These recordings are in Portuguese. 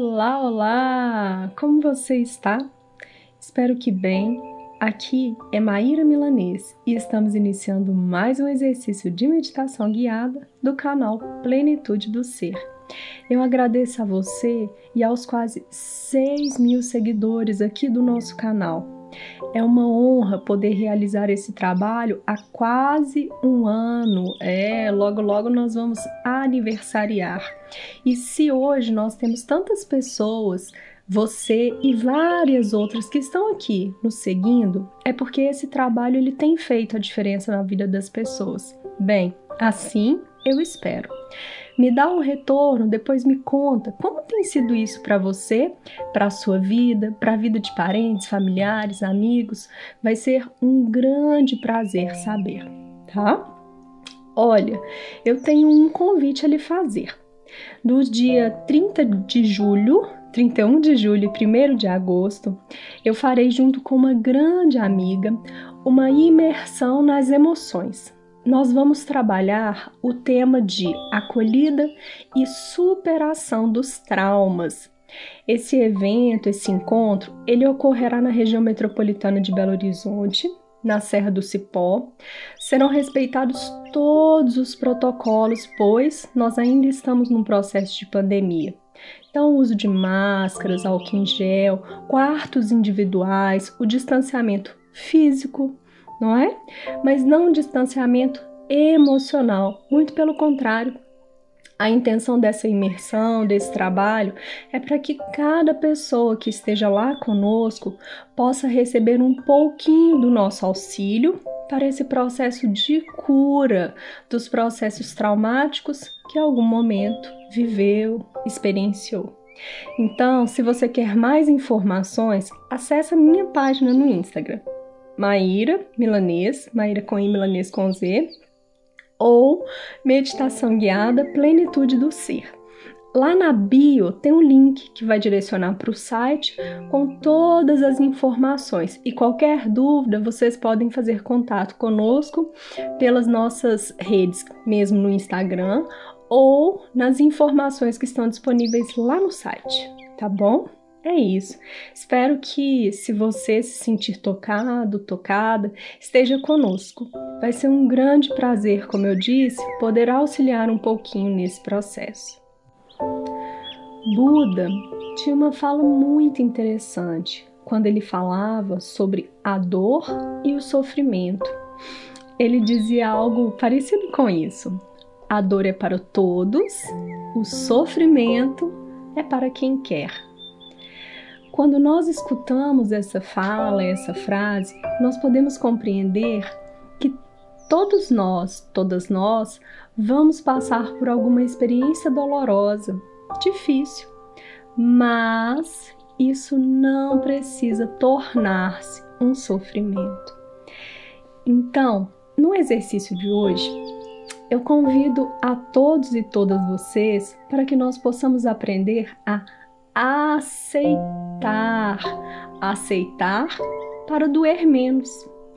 Olá, olá! Como você está? Espero que bem. Aqui é Maíra Milanês e estamos iniciando mais um exercício de meditação guiada do canal Plenitude do Ser. Eu agradeço a você e aos quase 6 mil seguidores aqui do nosso canal. É uma honra poder realizar esse trabalho há quase um ano. É, logo logo nós vamos aniversariar. E se hoje nós temos tantas pessoas, você e várias outras que estão aqui nos seguindo, é porque esse trabalho ele tem feito a diferença na vida das pessoas. Bem, assim eu espero. Me dá um retorno, depois me conta como tem sido isso para você, para a sua vida, para a vida de parentes, familiares, amigos. Vai ser um grande prazer saber, tá? Olha, eu tenho um convite a lhe fazer. No dia 30 de julho, 31 de julho e 1 de agosto, eu farei junto com uma grande amiga uma imersão nas emoções nós vamos trabalhar o tema de acolhida e superação dos traumas. Esse evento, esse encontro, ele ocorrerá na região metropolitana de Belo Horizonte, na Serra do Cipó. Serão respeitados todos os protocolos, pois nós ainda estamos num processo de pandemia. Então, o uso de máscaras, álcool em gel, quartos individuais, o distanciamento físico, não é? Mas não um distanciamento emocional, muito pelo contrário. A intenção dessa imersão, desse trabalho, é para que cada pessoa que esteja lá conosco possa receber um pouquinho do nosso auxílio para esse processo de cura dos processos traumáticos que em algum momento viveu, experienciou. Então, se você quer mais informações, acesse a minha página no Instagram, Maíra Milanês, Maíra com I, Milanês com Z, ou Meditação Guiada Plenitude do Ser. Lá na bio tem um link que vai direcionar para o site com todas as informações. E qualquer dúvida, vocês podem fazer contato conosco pelas nossas redes, mesmo no Instagram, ou nas informações que estão disponíveis lá no site, tá bom? É isso. Espero que, se você se sentir tocado, tocada, esteja conosco. Vai ser um grande prazer, como eu disse, poder auxiliar um pouquinho nesse processo. Buda tinha uma fala muito interessante quando ele falava sobre a dor e o sofrimento. Ele dizia algo parecido com isso. A dor é para todos, o sofrimento é para quem quer. Quando nós escutamos essa fala, essa frase, nós podemos compreender que todos nós, todas nós, vamos passar por alguma experiência dolorosa, difícil, mas isso não precisa tornar-se um sofrimento. Então, no exercício de hoje, eu convido a todos e todas vocês para que nós possamos aprender a aceitar. Aceitar para doer menos.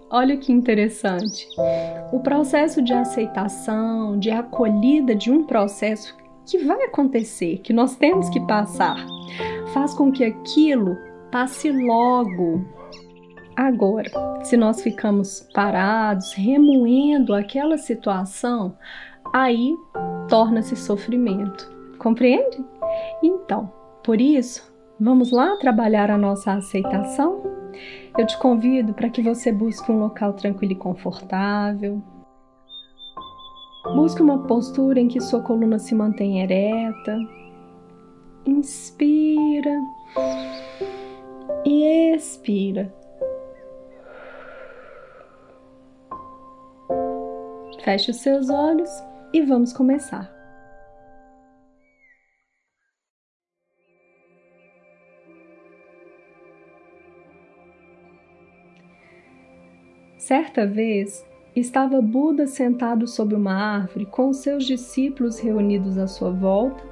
Olha que interessante. O processo de aceitação, de acolhida de um processo que vai acontecer, que nós temos que passar, faz com que aquilo passe logo. Agora, se nós ficamos parados, remoendo aquela situação, aí torna-se sofrimento. Compreende? Então, por isso, vamos lá trabalhar a nossa aceitação? Eu te convido para que você busque um local tranquilo e confortável. Busque uma postura em que sua coluna se mantenha ereta. Inspira e expira. Feche os seus olhos e vamos começar. Certa vez, estava Buda sentado sob uma árvore com seus discípulos reunidos à sua volta,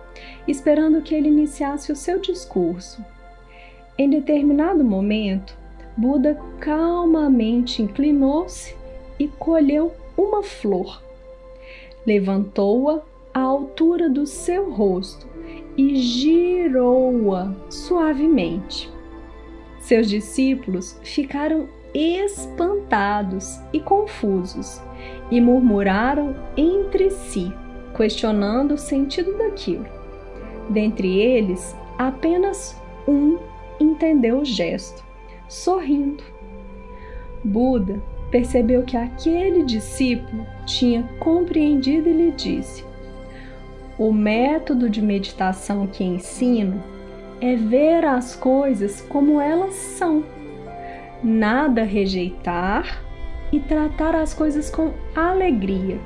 esperando que ele iniciasse o seu discurso. Em determinado momento, Buda calmamente inclinou-se e colheu uma flor. Levantou-a à altura do seu rosto e girou-a suavemente. Seus discípulos ficaram espantados e confusos e murmuraram entre si, questionando o sentido daquilo. Dentre eles, apenas um entendeu o gesto, sorrindo. Buda percebeu que aquele discípulo tinha compreendido e lhe disse: O método de meditação que ensino é ver as coisas como elas são, nada rejeitar e tratar as coisas com alegria,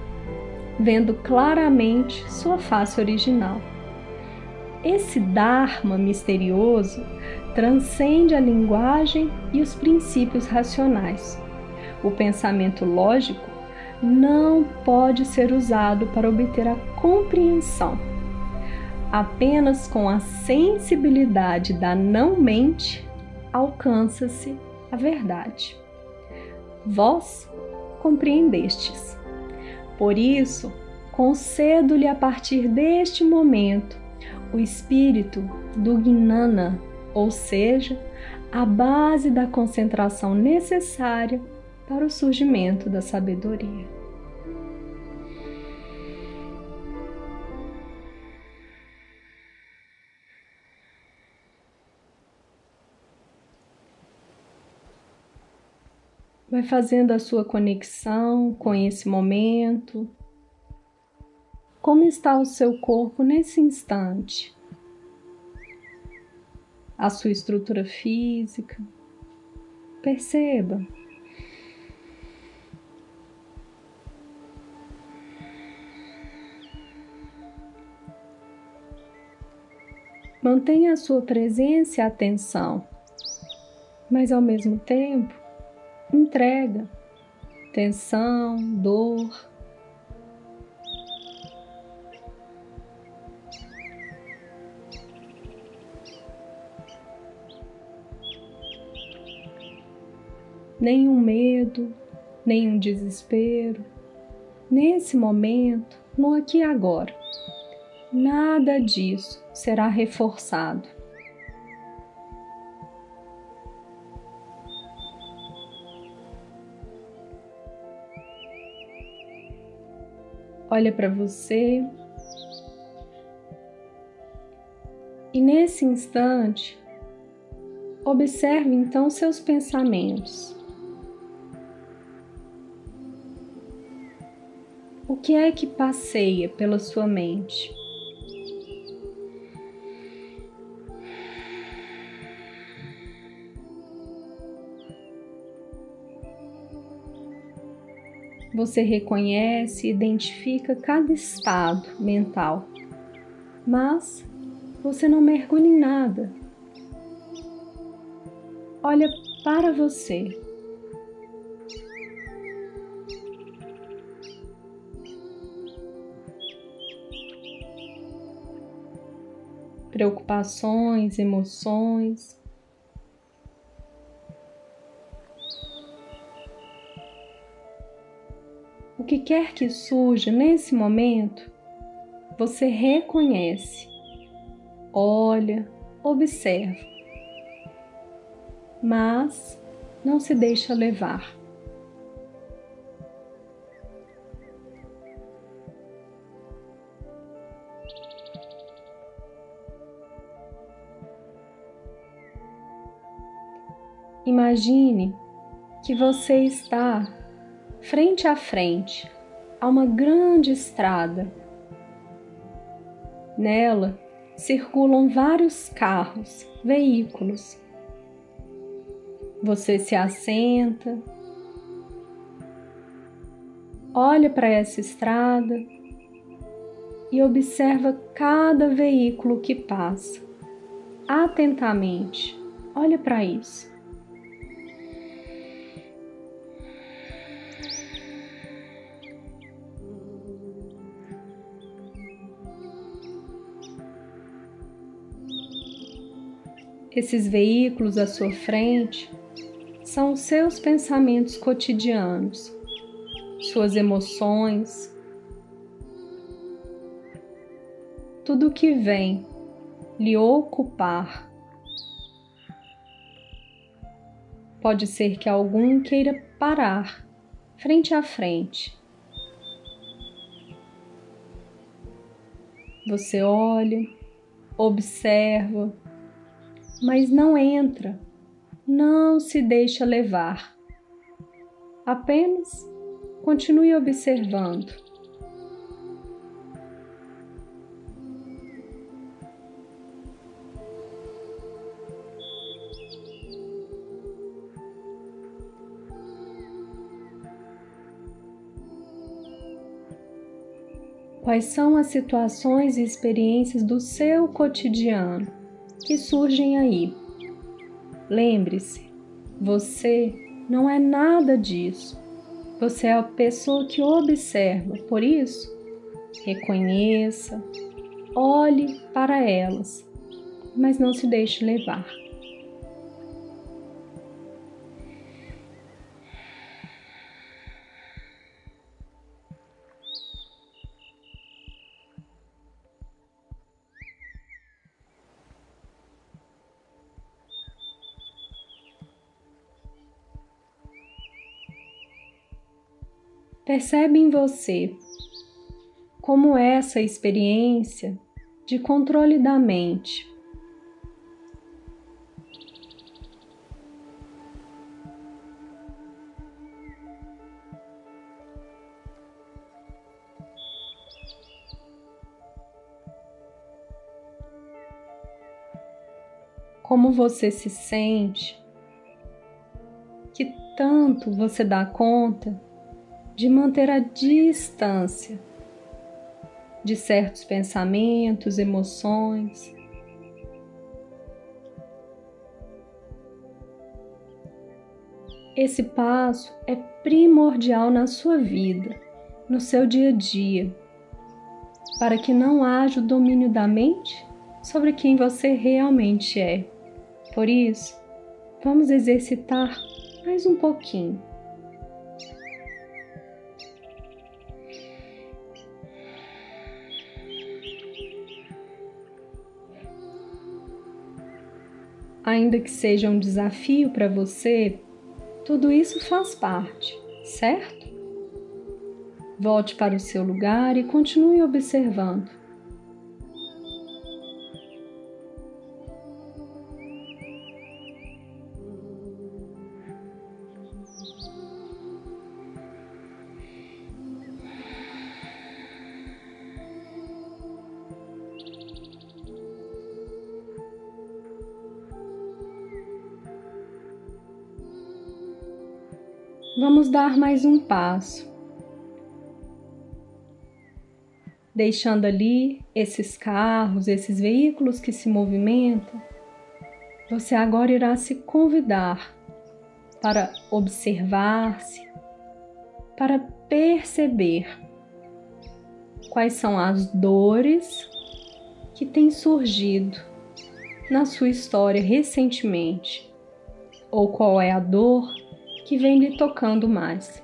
vendo claramente sua face original. Esse Dharma misterioso transcende a linguagem e os princípios racionais. O pensamento lógico não pode ser usado para obter a compreensão. Apenas com a sensibilidade da não-mente alcança-se a verdade. Vós compreendestes. Por isso, concedo-lhe a partir deste momento o espírito do Gnana, ou seja, a base da concentração necessária para o surgimento da sabedoria. Vai fazendo a sua conexão com esse momento, como está o seu corpo nesse instante? A sua estrutura física. Perceba. Mantenha a sua presença e atenção, mas ao mesmo tempo, entrega, tensão, dor, nenhum medo, nenhum desespero. Nesse momento, no aqui e agora, nada disso será reforçado. Olha para você e nesse instante, observe então seus pensamentos. O que é que passeia pela sua mente? Você reconhece e identifica cada estado mental, mas você não mergulha em nada. Olha para você. preocupações, emoções. Quer que surja nesse momento, você reconhece, olha, observa, mas não se deixa levar. Imagine que você está frente a frente a uma grande estrada. Nela circulam vários carros, veículos. Você se assenta, olha para essa estrada e observa cada veículo que passa. Atentamente, olha para isso. Esses veículos à sua frente são seus pensamentos cotidianos, suas emoções, tudo que vem lhe ocupar. Pode ser que algum queira parar frente a frente. Você olha, observa, mas não entra, não se deixa levar. Apenas continue observando. Quais são as situações e experiências do seu cotidiano que surgem aí? Lembre-se, você não é nada disso. Você é a pessoa que observa, por isso, reconheça, olhe para elas, mas não se deixe levar. Percebe em você como essa experiência de controle da mente. Como você se sente, que tanto você dá conta de manter a distância de certos pensamentos, emoções. Esse passo é primordial na sua vida, no seu dia a dia, para que não haja o domínio da mente sobre quem você realmente é. Por isso, vamos exercitar mais um pouquinho. Ainda que seja um desafio para você, tudo isso faz parte, certo? Volte para o seu lugar e continue observando. Dar mais um passo. Deixando ali esses carros, esses veículos que se movimentam, você agora irá se convidar para observar-se, para perceber quais são as dores que têm surgido na sua história recentemente, ou qual é a dor que vem lhe tocando mais.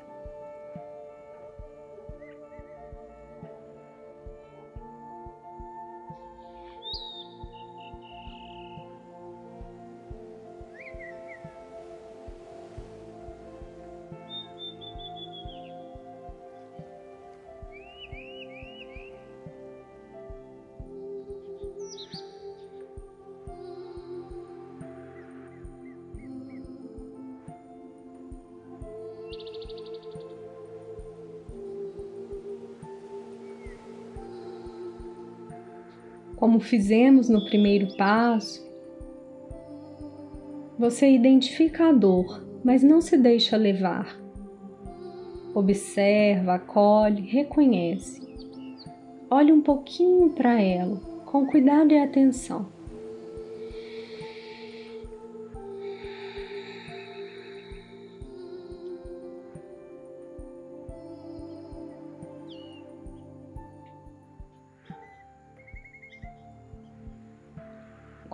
Como fizemos no primeiro passo, você identifica a dor, mas não se deixa levar. Observa, acolhe, reconhece. Olhe um pouquinho para ela, com cuidado e atenção.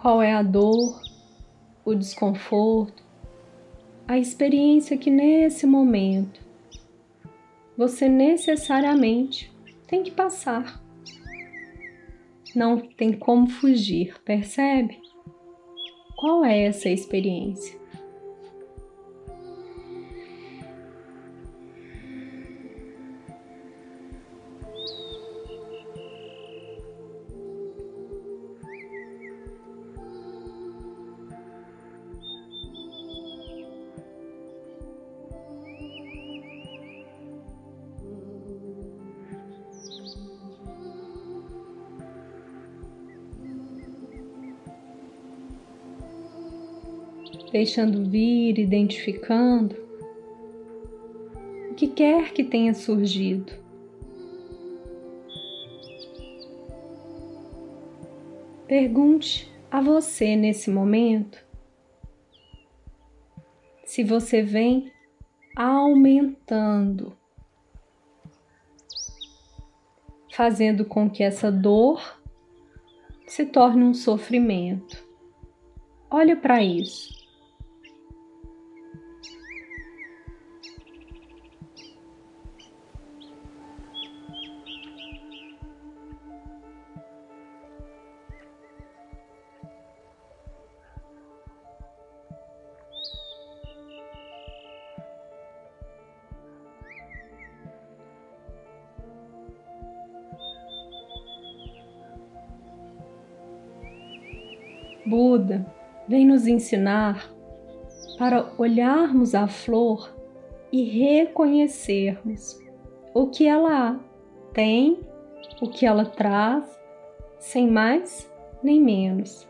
Qual é a dor, o desconforto, a experiência que nesse momento você necessariamente tem que passar. não tem como fugir, percebe? Qual é essa experiência? Deixando vir, identificando o que quer que tenha surgido. Pergunte a você nesse momento se você vem aumentando, fazendo com que essa dor se torne um sofrimento. Olha para isso. Buda vem nos ensinar para olharmos a flor e reconhecermos o que ela tem, o que ela traz, sem mais nem menos.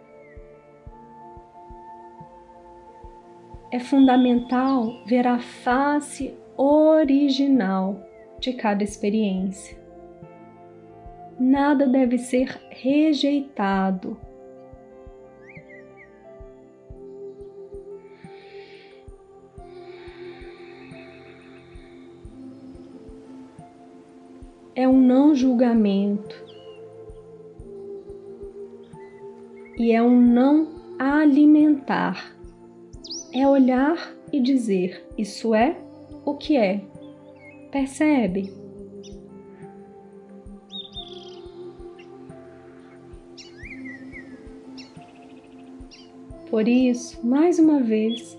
É fundamental ver a face original de cada experiência. Nada deve ser rejeitado é um não julgamento e é um não alimentar. É olhar e dizer: Isso é o que é. Percebe? Por isso, mais uma vez,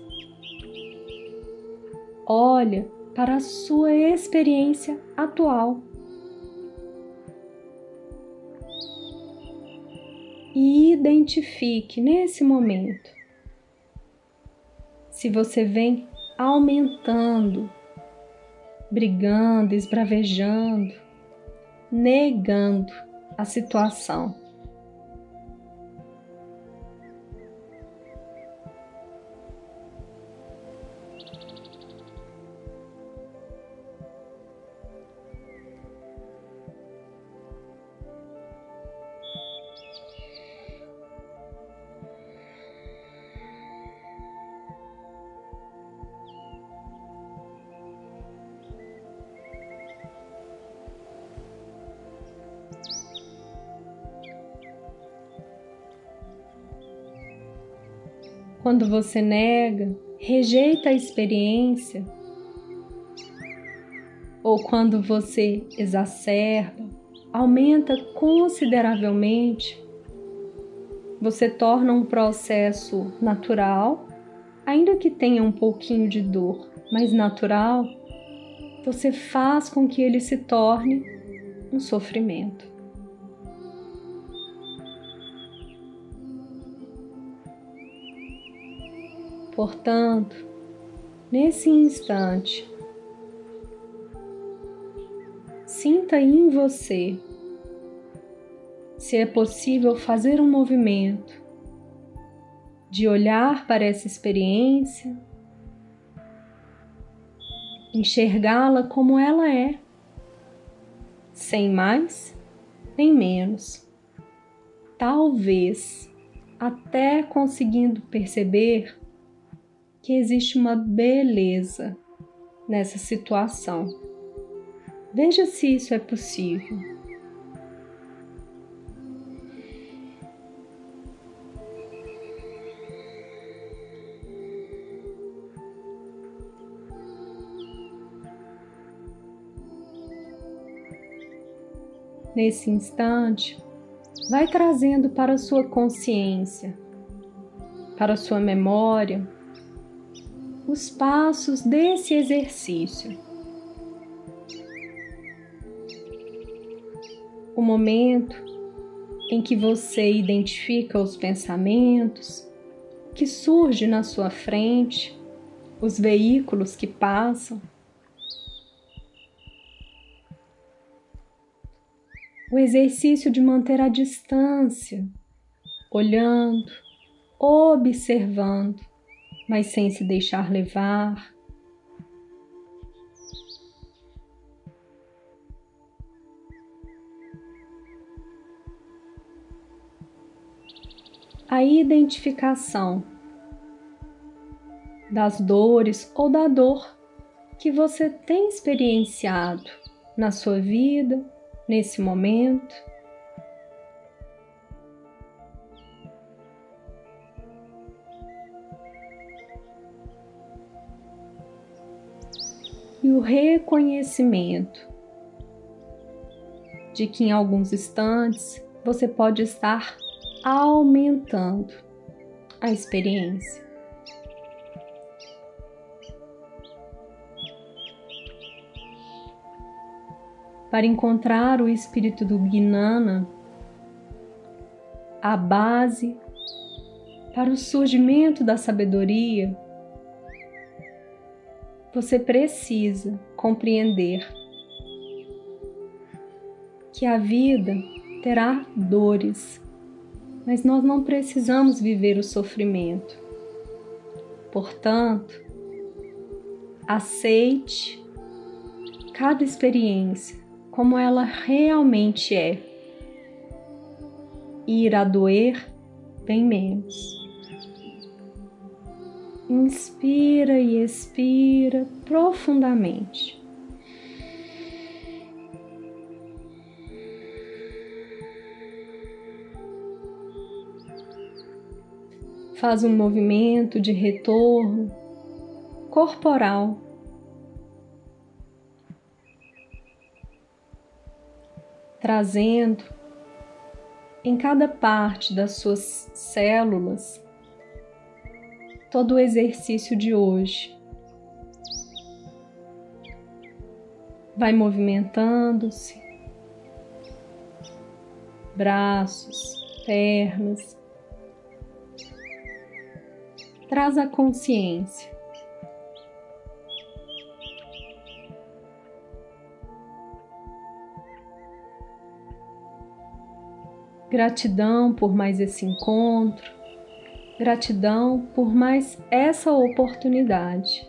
olha para a sua experiência atual. E identifique nesse momento se você vem aumentando, brigando, esbravejando, negando a situação. Quando você nega, rejeita a experiência, ou quando você exacerba, aumenta consideravelmente, você torna um processo natural, ainda que tenha um pouquinho de dor, mas natural, você faz com que ele se torne um sofrimento. Portanto, nesse instante, sinta em você se é possível fazer um movimento de olhar para essa experiência, enxergá-la como ela é, sem mais nem menos. Talvez até conseguindo perceber que existe uma beleza nessa situação. Veja se isso é possível. Nesse instante, vai trazendo para a sua consciência, para a sua memória, os passos desse exercício. O momento em que você identifica os pensamentos que surgem na sua frente, os veículos que passam. O exercício de manter a distância, olhando, observando, mas sem se deixar levar. A identificação das dores ou da dor que você tem experienciado na sua vida, nesse momento. O reconhecimento de que em alguns instantes você pode estar aumentando a experiência. para encontrar o espírito do Gnana, a base para o surgimento da sabedoria, você precisa compreender que a vida terá dores, mas nós não precisamos viver o sofrimento. Portanto, aceite cada experiência como ela realmente é. E irá doer bem menos. Inspira e expira profundamente. Faz um movimento de retorno corporal trazendo em cada parte das suas células todo o exercício de hoje. Vai movimentando-se, braços, pernas. Traz a consciência Gratidão por mais esse encontro, gratidão por mais essa oportunidade.